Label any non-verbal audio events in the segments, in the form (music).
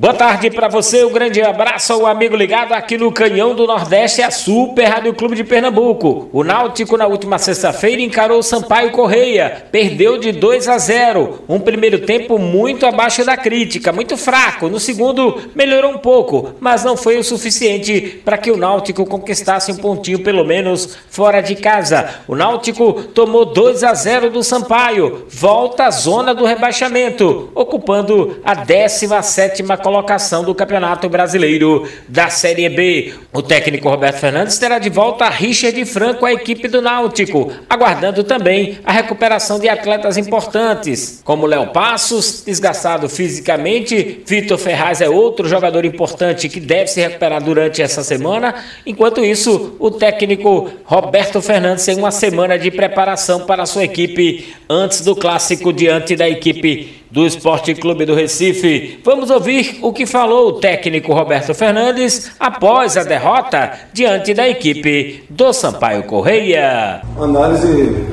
Boa tarde para você, um grande abraço ao amigo ligado aqui no Canhão do Nordeste, a Super Rádio Clube de Pernambuco. O Náutico na última sexta-feira encarou o Sampaio Correia, perdeu de 2 a 0. Um primeiro tempo muito abaixo da crítica, muito fraco. No segundo melhorou um pouco, mas não foi o suficiente para que o Náutico conquistasse um pontinho pelo menos fora de casa. O Náutico tomou 2 a 0 do Sampaio, volta à zona do rebaixamento, ocupando a 17ª colocação do Campeonato Brasileiro da Série B. O técnico Roberto Fernandes terá de volta Richard Franco à equipe do Náutico, aguardando também a recuperação de atletas importantes, como Léo Passos, desgastado fisicamente, Vitor Ferraz é outro jogador importante que deve se recuperar durante essa semana. Enquanto isso, o técnico Roberto Fernandes tem uma semana de preparação para a sua equipe antes do clássico diante da equipe do Esporte Clube do Recife. Vamos ouvir o que falou o técnico Roberto Fernandes após a derrota diante da equipe do Sampaio Correia. Análise,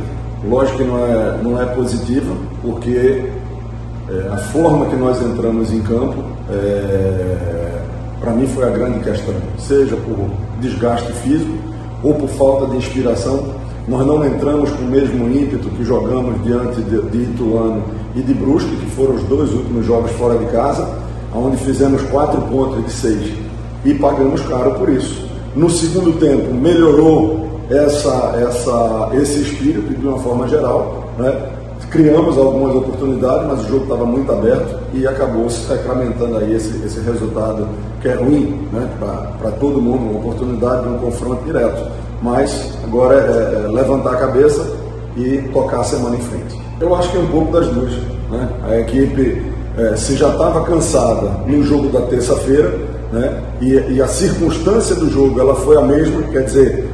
lógico que não é, não é positiva, porque é, a forma que nós entramos em campo, é, para mim, foi a grande questão. Seja por desgaste físico ou por falta de inspiração nós não entramos com o mesmo ímpeto que jogamos diante de, de Ituano e de Brusque, que foram os dois últimos jogos fora de casa, onde fizemos quatro pontos de seis e pagamos caro por isso. No segundo tempo, melhorou essa, essa, esse espírito de uma forma geral. Né? Criamos algumas oportunidades, mas o jogo estava muito aberto e acabou se sacramentando aí esse, esse resultado que é ruim né? para todo mundo, uma oportunidade de um confronto direto mas agora é, é levantar a cabeça e tocar a semana em frente. Eu acho que é um pouco das duas. Né? A equipe, é, se já estava cansada no jogo da terça-feira, né? E, e, a circunstância do jogo ela foi a mesma, quer dizer,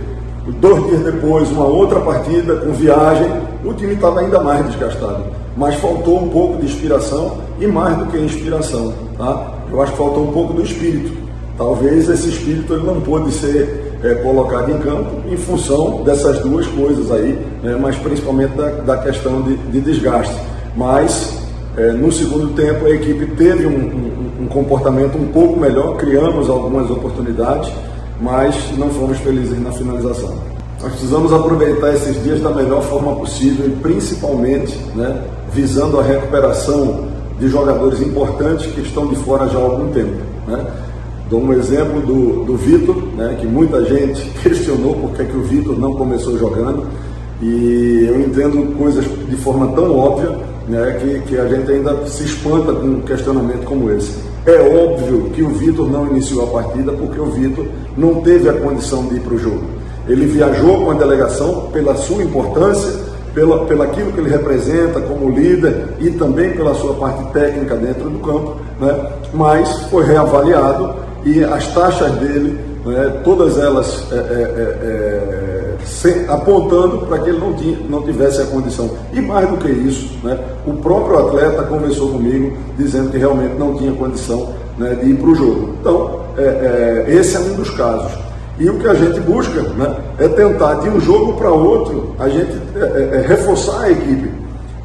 dois dias depois, uma outra partida com viagem, o time estava ainda mais desgastado. Mas faltou um pouco de inspiração e mais do que inspiração. Tá? Eu acho que faltou um pouco do espírito. Talvez esse espírito ele não pôde ser é, colocado em campo em função dessas duas coisas aí, né, mas principalmente da, da questão de, de, desgaste. Mas é, no segundo tempo a equipe teve um, um, um, comportamento um pouco melhor, criamos algumas oportunidades, mas não fomos felizes na finalização. Nós precisamos aproveitar esses dias da melhor forma possível e principalmente né, visando a recuperação de jogadores importantes que estão de fora já há algum tempo. Né? Dou um exemplo do, do Vitor, né, que muita gente (laughs) questionou porque que o Vitor não começou jogando. E eu entendo coisas de forma tão óbvia né, que, que a gente ainda se espanta com um questionamento como esse. É óbvio que o Vitor não iniciou a partida porque o Vitor não teve a condição de ir para o jogo. Ele viajou com a delegação pela sua importância, pela, pela aquilo que ele representa como líder e também pela sua parte técnica dentro do campo, né? mas foi reavaliado e as taxas dele, né, todas elas é, é, é, é sem, apontando para que ele não, tinha, não tivesse a condição. E mais do que isso, né, o próprio atleta conversou comigo dizendo que realmente não tinha condição né, de ir para o jogo. Então, é, é, esse é um dos casos. E o que a gente busca né, é tentar, de um jogo para outro, a gente reforçar a equipe.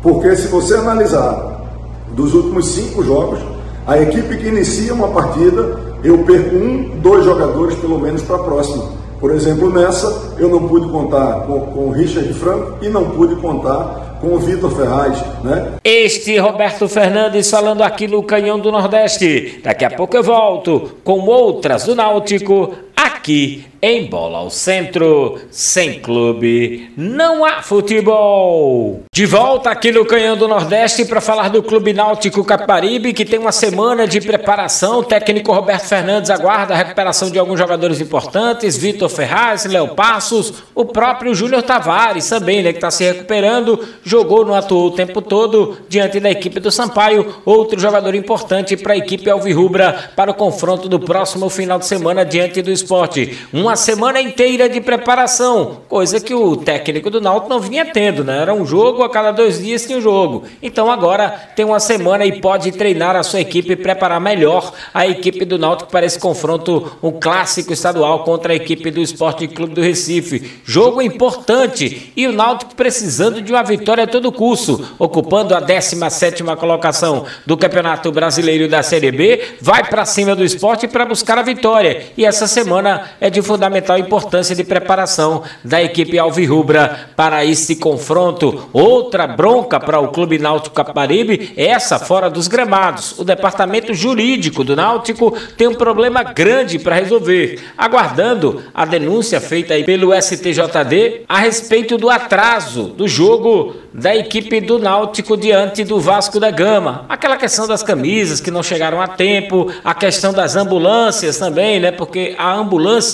Porque se você analisar dos últimos cinco jogos, a equipe que inicia uma partida eu perco um, dois jogadores pelo menos para a próxima. Por exemplo, nessa eu não pude contar com, com o Richard Franco e não pude contar com o Vitor Ferraz, né? Este Roberto Fernandes falando aqui no Canhão do Nordeste. Daqui a pouco eu volto com outras do Náutico aqui em Bola ao Centro. Sem clube, não há futebol. De volta aqui no Canhão do Nordeste para falar do Clube Náutico Caparibe, que tem uma semana de preparação. O técnico Roberto Fernandes aguarda a recuperação de alguns jogadores importantes: Vitor Ferraz, Léo Passos, o próprio Júnior Tavares também, né, que está se recuperando. Jogou, não atuou o tempo todo diante da equipe do Sampaio. Outro jogador importante para a equipe Alvirrubra para o confronto do próximo final de semana diante do esporte. Uma semana inteira de preparação, coisa que o técnico do Náutico não vinha tendo, né? Era um jogo, a cada dois dias tinha um jogo. Então agora tem uma semana e pode treinar a sua equipe e preparar melhor a equipe do Náutico para esse confronto, um clássico estadual contra a equipe do Esporte Clube do Recife. Jogo importante e o Náutico precisando de uma vitória a todo curso, ocupando a 17ª colocação do Campeonato Brasileiro da Série B, vai para cima do esporte para buscar a vitória. E essa semana é de fundamental importância de preparação da equipe Alvirrubra para esse confronto. Outra bronca para o Clube Náutico Caparibe, essa fora dos gramados. O departamento jurídico do Náutico tem um problema grande para resolver, aguardando a denúncia feita pelo STJD a respeito do atraso do jogo da equipe do Náutico diante do Vasco da Gama. Aquela questão das camisas que não chegaram a tempo, a questão das ambulâncias também, né? Porque a ambulância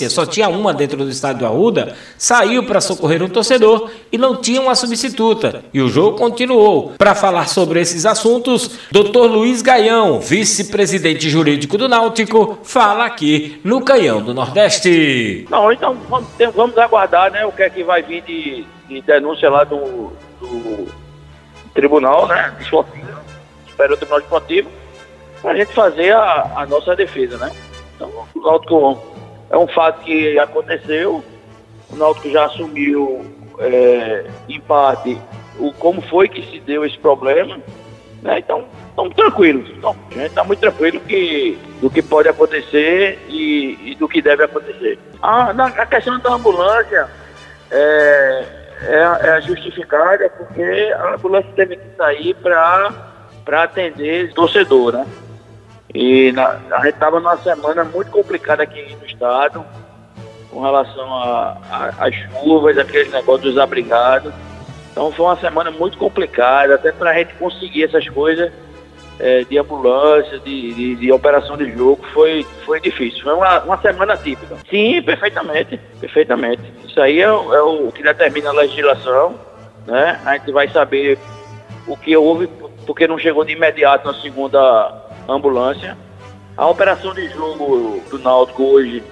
só tinha uma dentro do estádio do Arruda, saiu para socorrer um torcedor e não tinha uma substituta. E o jogo continuou. Para falar sobre esses assuntos, Dr. Luiz Gaião, vice-presidente jurídico do Náutico, fala aqui no Canhão do Nordeste. Não, então vamos aguardar, né? O que é que vai vir de, de denúncia lá do do tribunal, né, esportivo, Superior Tribunal Esportivo, para a gente fazer a, a, nossa defesa, né? Então, o Náutico é um fato que aconteceu, o Náutico já assumiu, é, em parte, o, como foi que se deu esse problema, né? Então, estamos tranquilos. A gente está muito tranquilo que, do que pode acontecer e, e do que deve acontecer. Ah, na, a questão da ambulância, é, é, é justificada porque a ambulância teve que sair para atender torcedor, né? E na, a gente estava numa semana muito complicada aqui com relação às chuvas, aqueles negócios dos abrigados. Então foi uma semana muito complicada, até para a gente conseguir essas coisas é, de ambulância, de, de, de, operação de jogo, foi, foi difícil. Foi uma, uma semana típica. Sim, perfeitamente, perfeitamente. Isso aí é, é o que determina a legislação, né? A gente vai saber o que houve, porque não chegou de imediato na segunda ambulância. A operação de jogo do Náutico hoje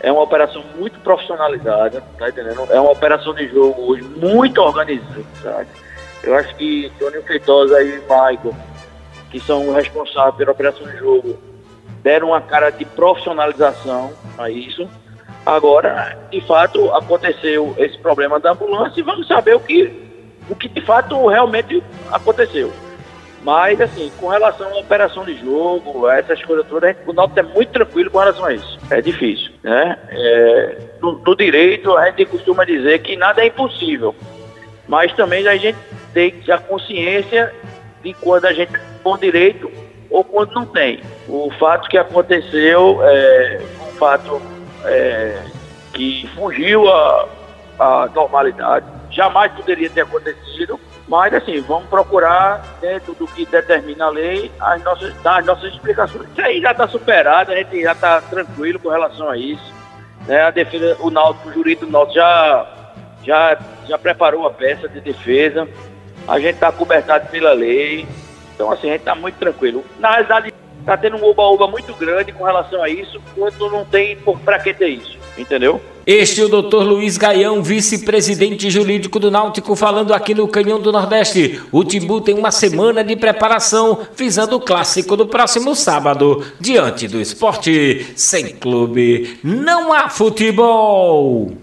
é uma operação muito profissionalizada, tá entendendo? É uma operação de jogo hoje muito organizada, sabe? Eu acho que Tony Feitosa e Michael que são responsáveis pela operação de jogo, deram uma cara de profissionalização a isso. Agora, de fato, aconteceu esse problema da ambulância e vamos saber o que, o que de fato realmente aconteceu. Mas, assim, com relação à operação de jogo, essas coisas todas, o Náutico é muito tranquilo com relação a isso. É difícil, né? É, no, no, direito, a gente costuma dizer que nada é impossível. Mas também a gente tem a consciência de quando a gente por direito ou quando não tem. O fato que aconteceu é um fato é, que fugiu a normalidade. Jamais poderia ter acontecido, mas assim, vamos procurar, dentro do que determina a lei, as nossas, as nossas explicações. Isso aí já está superado, a gente já está tranquilo com relação a isso. Né? A defesa, o Náutico, o jurídico Náutico já, já, já preparou a peça de defesa. A gente está cobertado pela lei. Então, assim, a gente está muito tranquilo. Na realidade, está tendo um oba-oba muito grande com relação a isso, quando não tem para que ter isso, entendeu? Este é o doutor Luiz Gaião, vice-presidente jurídico do Náutico, falando aqui no Canhão do Nordeste. O Timbu tem uma semana de preparação, visando o clássico do próximo sábado, diante do esporte. Sem clube, não há futebol.